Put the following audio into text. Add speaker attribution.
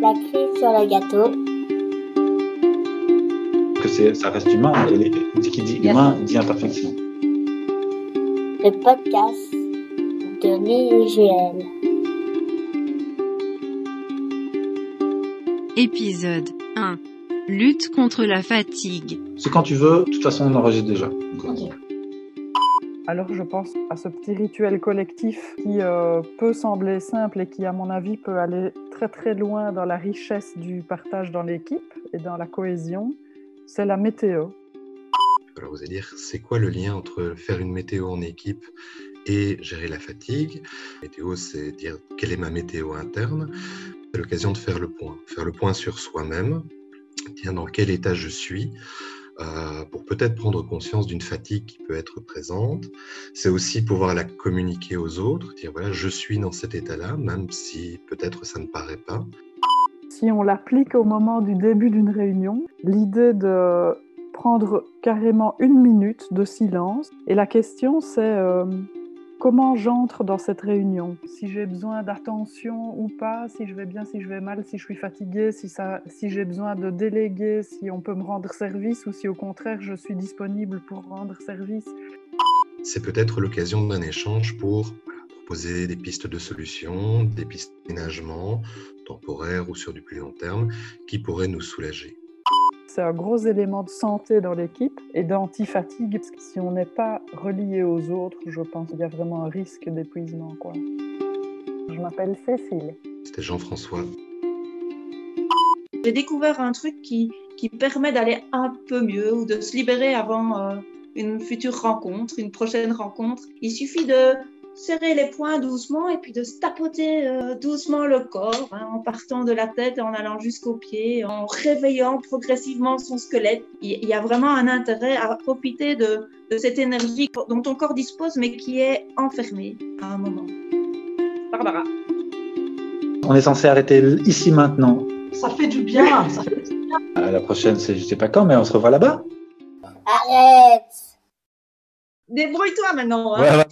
Speaker 1: La cerise sur le gâteau.
Speaker 2: Que c'est, ça reste humain. Et les- qui dit humain dit imperfection.
Speaker 1: Le podcast de l'IGL.
Speaker 3: Épisode 1. Lutte contre la fatigue.
Speaker 2: C'est quand tu veux. De toute façon, on enregistre déjà. Donc,
Speaker 4: Alors je pense à ce petit rituel collectif qui euh, peut sembler simple et qui, à mon avis, peut aller très très loin dans la richesse du partage dans l'équipe et dans la cohésion. C'est la météo.
Speaker 5: Alors vous allez dire, c'est quoi le lien entre faire une météo en équipe et gérer la fatigue? Météo, c'est dire quelle est ma météo interne? C'est l'occasion de faire le point. Faire le point sur soi-même, dire dans quel état je suis, pour peut-être prendre conscience d'une fatigue qui peut être présente. C'est aussi pouvoir la communiquer aux autres, dire voilà, je suis dans cet état-là, même si peut-être ça ne paraît pas.
Speaker 4: Si on l'applique au moment du début d'une réunion, l'idée de prendre carrément une minute de silence, et la question c'est euh, comment j'entre dans cette réunion? Si j'ai besoin d'attention ou pas, si je vais bien, si je vais mal, si je suis fatiguée, si, si j'ai besoin de déléguer, si on peut me rendre service ou si au contraire je suis disponible pour rendre service.
Speaker 5: c'est peut-être l'occasion d'un échange pour proposer des pistes de solutions, des pistes d'aménagement temporaires ou sur du plus long terme qui pourraient nous soulager.
Speaker 4: C'est un gros élément de santé dans l'équipe et d'anti-fatigue. parce que Si on n'est pas relié aux autres, je pense qu'il y a vraiment un risque d'épuisement. quoi. Je m'appelle Cécile.
Speaker 5: C'était Jean-François.
Speaker 6: J'ai découvert un truc qui, qui permet d'aller un peu mieux ou de se libérer avant euh, une future rencontre, une prochaine rencontre. Il suffit de serrer les poings doucement et puis de se tapoter euh, doucement le corps hein, en partant de la tête et en allant jusqu'aux pieds, en réveillant progressivement son squelette. Il y a vraiment un intérêt à profiter de, de cette énergie dont ton corps dispose mais qui est enfermée à un moment. Barbara.
Speaker 2: on est censé arrêter ici maintenant.
Speaker 7: Ça fait du bien. Ça fait du bien.
Speaker 2: La prochaine, c'est je sais pas quand, mais on se revoit là-bas.
Speaker 1: Arrête
Speaker 6: Débrouille-toi maintenant. hein.